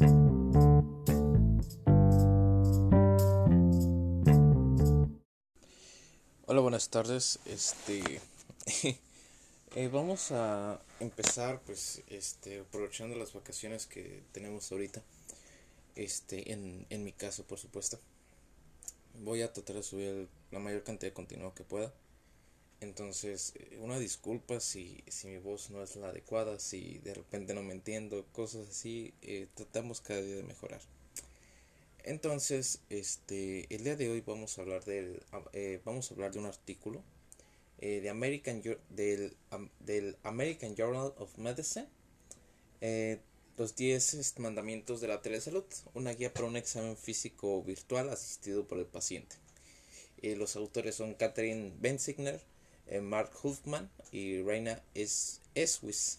Hola, buenas tardes. Este eh, vamos a empezar, pues, este, aprovechando las vacaciones que tenemos ahorita. Este, en, en mi caso, por supuesto. Voy a tratar de subir la mayor cantidad de contenido que pueda. Entonces, eh, una disculpa si, si mi voz no es la adecuada, si de repente no me entiendo, cosas así. Eh, tratamos cada día de mejorar. Entonces, este, el día de hoy vamos a hablar del, eh, vamos a hablar de un artículo de American, del, del, American Journal of Medicine, los 10 mandamientos de la telesalud, una guía para un examen físico virtual asistido por el paciente. los autores son Catherine Bensigner, Mark Hultman y Reina Eswis.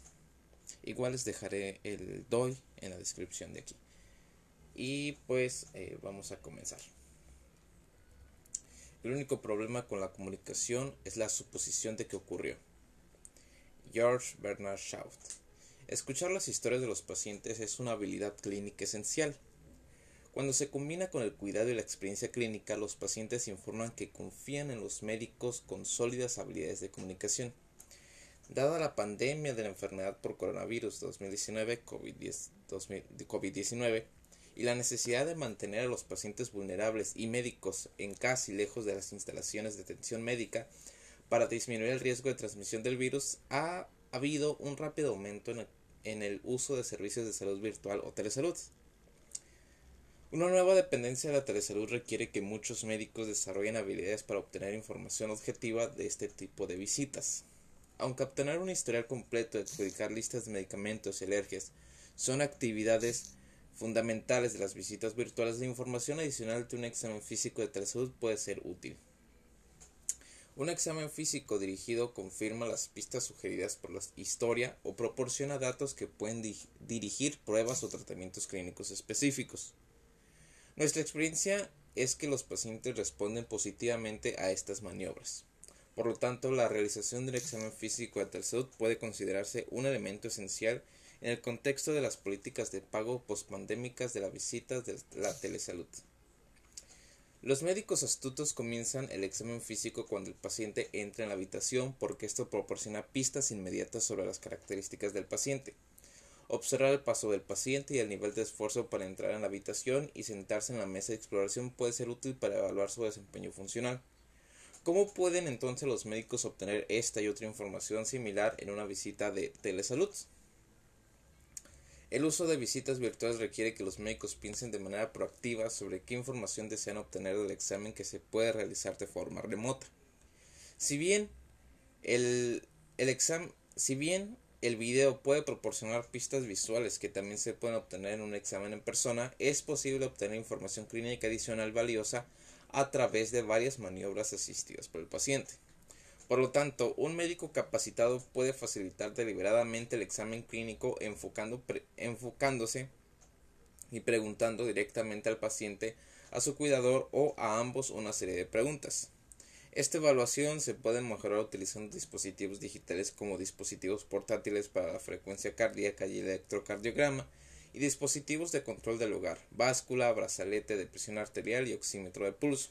Igual les dejaré el DOI en la descripción de aquí. Y pues eh, vamos a comenzar. El único problema con la comunicación es la suposición de que ocurrió. George Bernard Shaw. Escuchar las historias de los pacientes es una habilidad clínica esencial. Cuando se combina con el cuidado y la experiencia clínica, los pacientes informan que confían en los médicos con sólidas habilidades de comunicación. Dada la pandemia de la enfermedad por coronavirus 2019, COVID-19, y la necesidad de mantener a los pacientes vulnerables y médicos en casa y lejos de las instalaciones de atención médica para disminuir el riesgo de transmisión del virus, ha habido un rápido aumento en el, uso de servicios de salud virtual o telesalud. Una nueva dependencia de la telesalud requiere que muchos médicos desarrollen habilidades para obtener información objetiva de este tipo de visitas. Aunque obtener un historial completo y adjudicar listas de medicamentos y alergias son actividades fundamentales de las visitas virtuales, de información adicional de un examen físico de telesalud puede ser útil. Un examen físico dirigido confirma las pistas sugeridas por la historia o proporciona datos que pueden dirigir pruebas o tratamientos clínicos específicos. Nuestra experiencia es que los pacientes responden positivamente a estas maniobras. Por lo tanto, la realización del examen físico de telesalud puede considerarse un elemento esencial en el contexto de las políticas de pago pospandémicas de las visitas de la telesalud. Los médicos astutos comienzan el examen físico cuando el paciente entra en la habitación porque esto proporciona pistas inmediatas sobre las características del paciente. Observar el paso del paciente y el nivel de esfuerzo para entrar en la habitación y sentarse en la mesa de exploración puede ser útil para evaluar su desempeño funcional. ¿Cómo pueden entonces los médicos obtener esta y otra información similar en una visita de telesalud? El uso de visitas virtuales requiere que los médicos piensen de manera proactiva sobre qué información desean obtener del examen que se puede realizar de forma remota. Si bien el, examen, si bien el video puede proporcionar pistas visuales que también se pueden obtener en un examen en persona, es posible obtener información clínica adicional valiosa a través de varias maniobras asistidas por el paciente. Por lo tanto, un médico capacitado puede facilitar deliberadamente el examen clínico enfocándose y preguntando directamente al paciente, a su cuidador o a ambos una serie de preguntas. Esta evaluación se puede mejorar utilizando dispositivos digitales como dispositivos portátiles para la frecuencia cardíaca y electrocardiograma y dispositivos de control del hogar, báscula, brazalete de presión arterial y oxímetro de pulso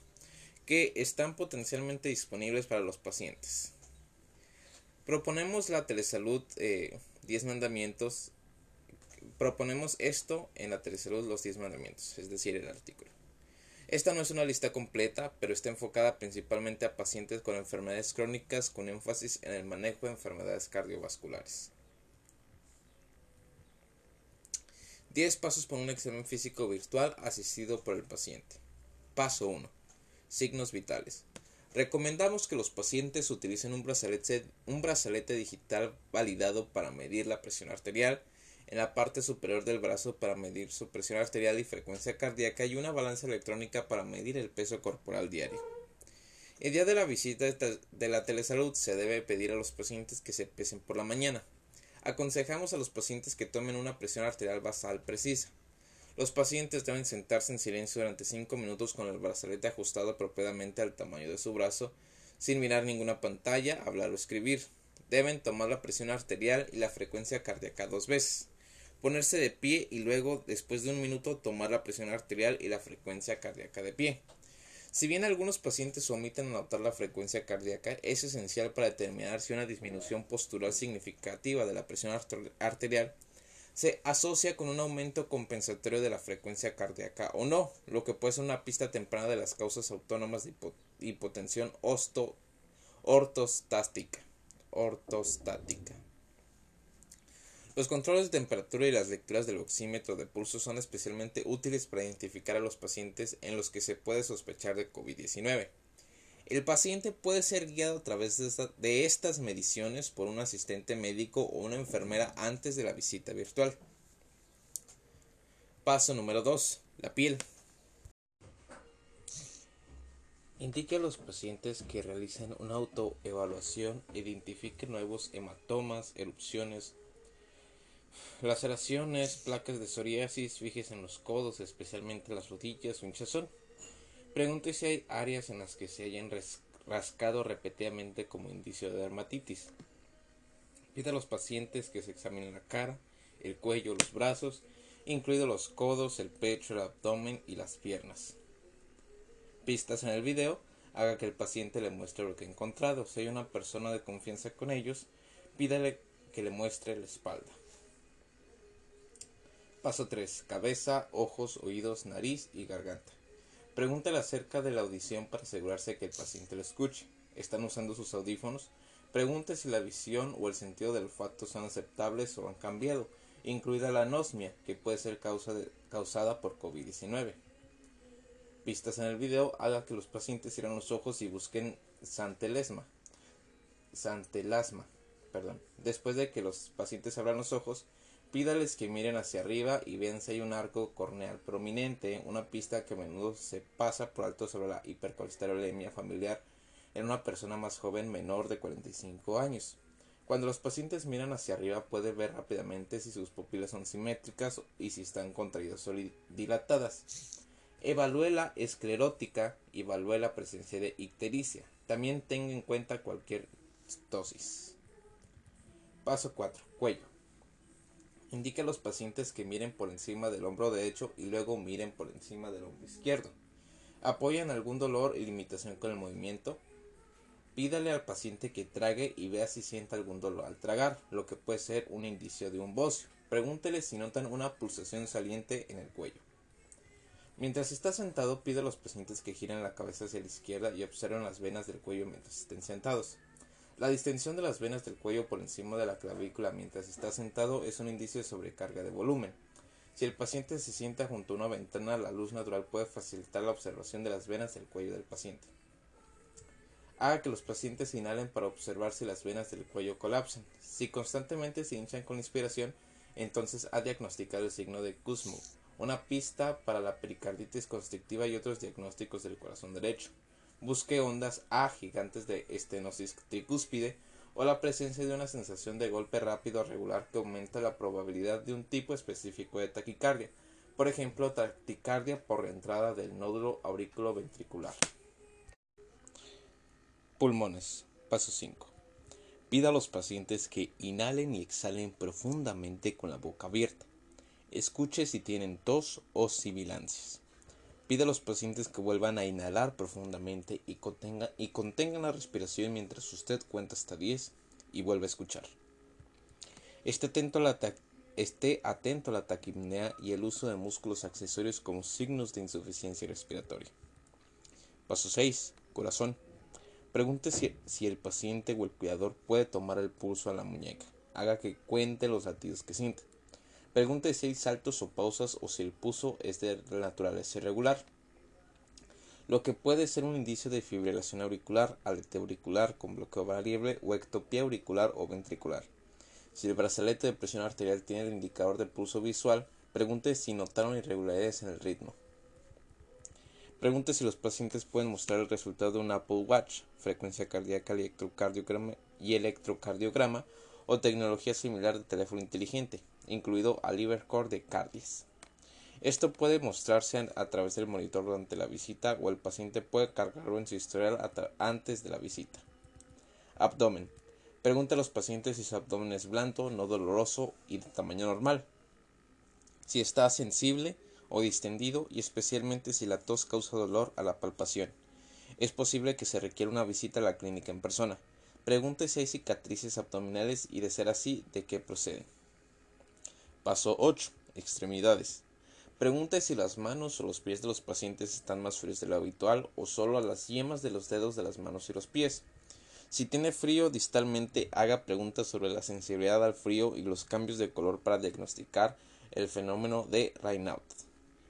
que están potencialmente disponibles para los pacientes. Proponemos la telesalud 10 eh, mandamientos. Proponemos esto en la telesalud los 10 mandamientos, es decir, el artículo. Esta no es una lista completa, pero está enfocada principalmente a pacientes con enfermedades crónicas con énfasis en el manejo de enfermedades cardiovasculares. 10 pasos para un examen físico virtual asistido por el paciente. Paso 1 Signos vitales. Recomendamos que los pacientes utilicen un brazalete, un brazalete digital validado para medir la presión arterial, en la parte superior del brazo para medir su presión arterial y frecuencia cardíaca y una balanza electrónica para medir el peso corporal diario. El día de la visita de la telesalud se debe pedir a los pacientes que se pesen por la mañana. Aconsejamos a los pacientes que tomen una presión arterial basal precisa. Los pacientes deben sentarse en silencio durante 5 minutos con el brazalete ajustado apropiadamente al tamaño de su brazo, sin mirar ninguna pantalla, hablar o escribir. Deben tomar la presión arterial y la frecuencia cardíaca dos veces. Ponerse de pie y luego, después de un minuto, tomar la presión arterial y la frecuencia cardíaca de pie. Si bien algunos pacientes omiten anotar la frecuencia cardíaca, es esencial para determinar si una disminución postural significativa de la presión arterial se asocia con un aumento compensatorio de la frecuencia cardíaca o no, lo que puede ser una pista temprana de las causas autónomas de hipotensión ortostática. ortostática. Los controles de temperatura y las lecturas del oxímetro de pulso son especialmente útiles para identificar a los pacientes en los que se puede sospechar de COVID-19. El paciente puede ser guiado a través de, estas mediciones por un asistente médico o una enfermera antes de la visita virtual. Paso número 2. La piel. Indique a los pacientes que realicen una autoevaluación, identifiquen nuevos hematomas, erupciones, Laceraciones, placas de psoriasis, fíjese en los codos, especialmente las rodillas o hinchazón. Pregunte si hay áreas en las que se hayan rascado repetidamente como indicio de dermatitis. Pida a los pacientes que se examinen la cara, el cuello, los brazos, incluidos los codos, el pecho, el abdomen y las piernas. Pistas en el video haga que el paciente le muestre lo que ha encontrado. Si hay una persona de confianza con ellos, pídale que le muestre la espalda. Paso 3. Cabeza, ojos, oídos, nariz y garganta. Pregúntale acerca de la audición para asegurarse que el paciente lo escuche. ¿Están usando sus audífonos? Pregunte si la visión o el sentido del olfato son aceptables o han cambiado, incluida la anosmia, que puede ser causada por COVID-19. Vistas en el video, haga que los pacientes cierren los ojos y busquen santelesma. Santelasma. Perdón. Después de que los pacientes abran los ojos, Pídales que miren hacia arriba y vean si hay un arco corneal prominente, una pista que a menudo se pasa por alto sobre la hipercolesterolemia familiar en una persona más joven menor de 45 años. Cuando los pacientes miran hacia arriba puede ver rápidamente si sus pupilas son simétricas y si están contraídas o dilatadas. Evalúe la esclerótica y evalúe la presencia de ictericia. También tenga en cuenta cualquier dosis. Paso 4. Cuello. Indique a los pacientes que miren por encima del hombro derecho y luego miren por encima del hombro izquierdo. Apoyan algún dolor y limitación con el movimiento. Pídale al paciente que trague y vea si siente algún dolor al tragar, lo que puede ser un indicio de un bocio. Pregúntele si notan una pulsación saliente en el cuello. Mientras está sentado, pide a los pacientes que giren la cabeza hacia la izquierda y observen las venas del cuello mientras estén sentados. La distensión de las venas del cuello por encima de la clavícula mientras está sentado es un indicio de sobrecarga de volumen. Si el paciente se sienta junto a una ventana, la luz natural puede facilitar la observación de las venas del cuello del paciente. Haga que los pacientes inhalen para observar si las venas del cuello colapsan. Si constantemente se hinchan con inspiración, entonces ha diagnosticado el signo de Kussmaul, una pista para la pericarditis constrictiva y otros diagnósticos del corazón derecho busque ondas A gigantes de estenosis tricúspide o la presencia de una sensación de golpe rápido regular que aumenta la probabilidad de un tipo específico de taquicardia, por ejemplo taquicardia por entrada del nódulo auriculoventricular. Pulmones. Paso 5. Pida a los pacientes que inhalen y exhalen profundamente con la boca abierta. Escuche si tienen tos o sibilancias. Pide a los pacientes que vuelvan a inhalar profundamente y, y contengan la respiración mientras usted cuenta hasta 10 y vuelve a escuchar. Esté atento, a la esté atento a la y el uso de músculos accesorios como signos de insuficiencia respiratoria. Paso 6. Corazón. Pregunte si, si, el paciente o el cuidador puede tomar el pulso a la muñeca. Haga que cuente los latidos que siente. Pregunte si hay saltos o pausas o si el pulso es de naturaleza irregular, lo que puede ser un indicio de fibrilación auricular, aleteo auricular con bloqueo variable o ectopía auricular o ventricular. Si el brazalete de presión arterial tiene el indicador de pulso visual, pregunte si notaron irregularidades en el ritmo. Pregunte si los pacientes pueden mostrar el resultado de un Apple Watch, frecuencia cardíaca y electrocardiograma o tecnología similar de teléfono inteligente incluido al Livercore de Cardis. Esto puede mostrarse a través del monitor durante la visita o el paciente puede cargarlo en su historial antes de la visita. Abdomen. Pregunta a los pacientes si su abdomen es blando, no doloroso y de tamaño normal. si está sensible o distendido y especialmente si la tos causa dolor a la palpación. Es posible que se requiera una visita a la clínica en persona. Pregunte si hay cicatrices abdominales y de ser así, de qué proceden. Paso 8. Extremidades. Pregunte si las manos o los pies de los pacientes están más fríos de lo habitual o solo a las yemas de los dedos de las manos y los pies. Si tiene frío distalmente, haga preguntas sobre la sensibilidad al frío y los cambios de color para diagnosticar el fenómeno de Raynaud.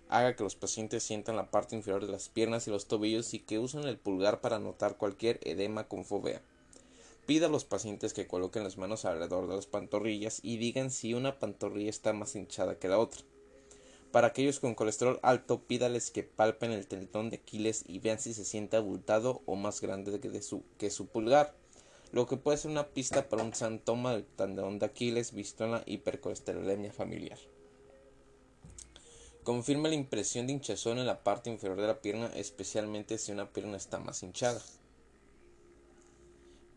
Haga que los pacientes sientan la parte inferior de las piernas y los tobillos y que usen el pulgar para notar cualquier edema con fovea. Pida a los pacientes que coloquen las manos alrededor de las pantorrillas y digan si una pantorrilla está más hinchada que la otra. Para aquellos con colesterol alto, pídales que palpen el tendón de Aquiles y vean si se siente abultado o más grande que, su, pulgar, lo que puede ser una pista para un santoma del tendón de Aquiles visto en la hipercolesterolemia familiar. Confirma la impresión de hinchazón en la parte inferior de la pierna, especialmente si una pierna está más hinchada.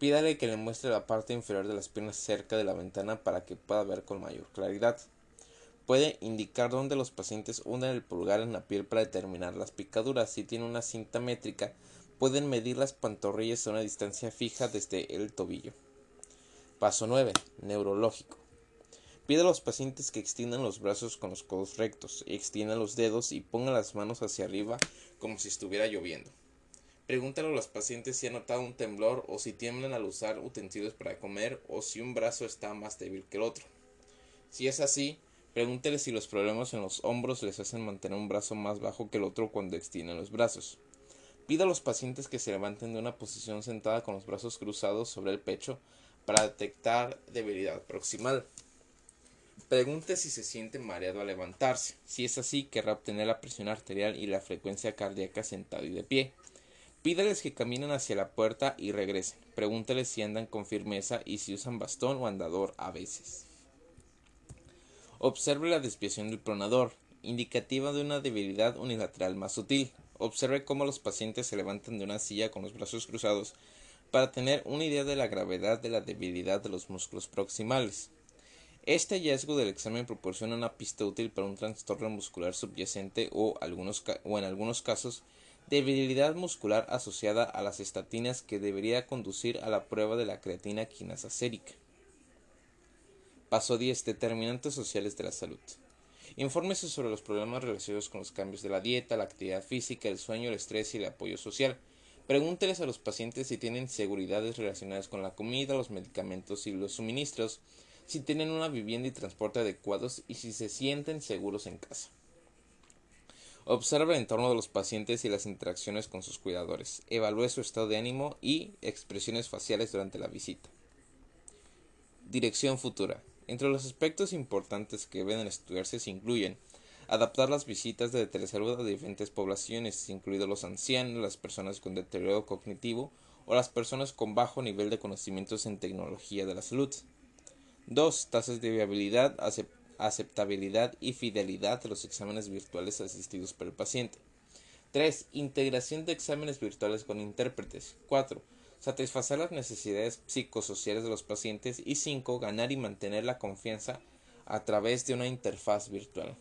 Pídale que le muestre la parte inferior de las piernas cerca de la ventana para que pueda ver con mayor claridad. Puede indicar dónde los pacientes unen el pulgar en la piel para determinar las picaduras. Si tiene una cinta métrica, pueden medir las pantorrillas a una distancia fija desde el tobillo. Paso 9. Neurológico. Pide a los pacientes que extiendan los brazos con los codos rectos, extiendan los dedos y pongan las manos hacia arriba como si estuviera lloviendo. Pregúntale a los pacientes si han notado un temblor o si tiemblan al usar utensilios para comer o si un brazo está más débil que el otro. Si es así, Pregúntele si los problemas en los hombros les hacen mantener un brazo más bajo que el otro cuando extienden los brazos. Pida a los pacientes que se levanten de una posición sentada con los brazos cruzados sobre el pecho para detectar debilidad proximal. Pregunte si se siente mareado al levantarse. Si es así, querrá obtener la presión arterial y la frecuencia cardíaca sentado y de pie. Pídales que caminen hacia la puerta y regresen. Pregúnteles si andan con firmeza y si usan bastón o andador a veces. Observe la desviación del pronador, indicativa de una debilidad unilateral más sutil. Observe cómo los pacientes se levantan de una silla con los brazos cruzados para tener una idea de la gravedad de la debilidad de los músculos proximales. Este hallazgo del examen proporciona una pista útil para un trastorno muscular subyacente o, o en algunos casos debilidad muscular asociada a las estatinas que debería conducir a la prueba de la creatina quinasa sérica. Paso 10. Determinantes sociales de la salud. Infórmese sobre los problemas relacionados con los cambios de la dieta, la actividad física, el sueño, el estrés y el apoyo social. Pregúnteles a los pacientes si tienen seguridades relacionadas con la comida, los medicamentos y los suministros, si tienen una vivienda y transporte adecuados y si se sienten seguros en casa. Observe el entorno de los pacientes y las interacciones con sus cuidadores. Evalúe su estado de ánimo y expresiones faciales durante la visita. Dirección futura. Entre los aspectos importantes que deben estudiarse se incluyen adaptar las visitas de telesalud a diferentes poblaciones, incluidos los ancianos, las personas con deterioro cognitivo o las personas con bajo nivel de conocimientos en tecnología de la salud. 2. Tasas de viabilidad, aceptabilidad y fidelidad de los exámenes virtuales asistidos por el paciente. 3. Integración de exámenes virtuales con intérpretes. 4 satisfacer las necesidades psicosociales de los pacientes y 5. ganar y mantener la confianza a través de una interfaz virtual.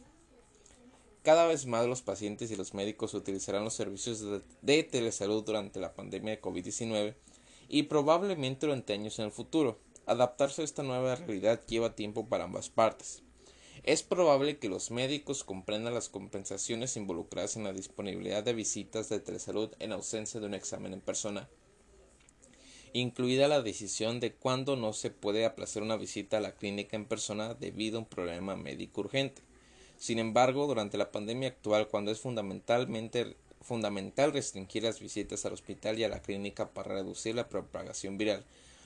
Cada vez más los pacientes y los médicos utilizarán los servicios de, telesalud durante la pandemia de COVID-19 y probablemente durante años en el futuro. Adaptarse a esta nueva realidad lleva tiempo para ambas partes. Es probable que los médicos comprendan las compensaciones involucradas en la disponibilidad de visitas de telesalud en ausencia de un examen en persona incluida la decisión de cuándo no se puede aplazar una visita a la clínica en persona debido a un problema médico urgente. Sin embargo, durante la pandemia actual, cuando es fundamentalmente fundamental restringir las visitas al hospital y a la clínica para reducir la propagación viral,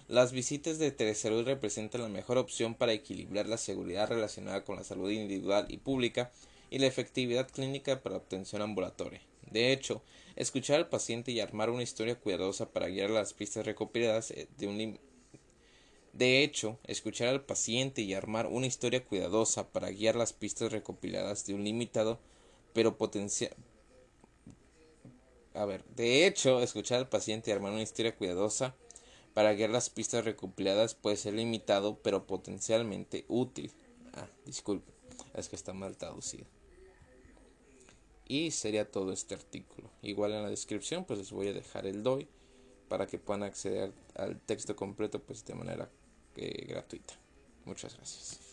las visitas de telesalud representan la mejor opción para equilibrar la seguridad relacionada con la salud individual y pública y la efectividad clínica para obtención ambulatoria. De hecho, escuchar al paciente y armar una historia cuidadosa para guiar las pistas recopiladas eh, de un de hecho, escuchar al paciente y armar una historia cuidadosa para guiar las pistas recopiladas de un limitado pero potencial a ver, de hecho, escuchar al paciente y armar una historia cuidadosa para guiar las pistas recopiladas puede ser limitado pero potencialmente útil. Ah, disculpe. es que está mal traducido. Y sería todo este artículo. Igual en la descripción pues les voy a dejar el DOI para que puedan acceder al texto completo pues de manera eh, gratuita. Muchas gracias.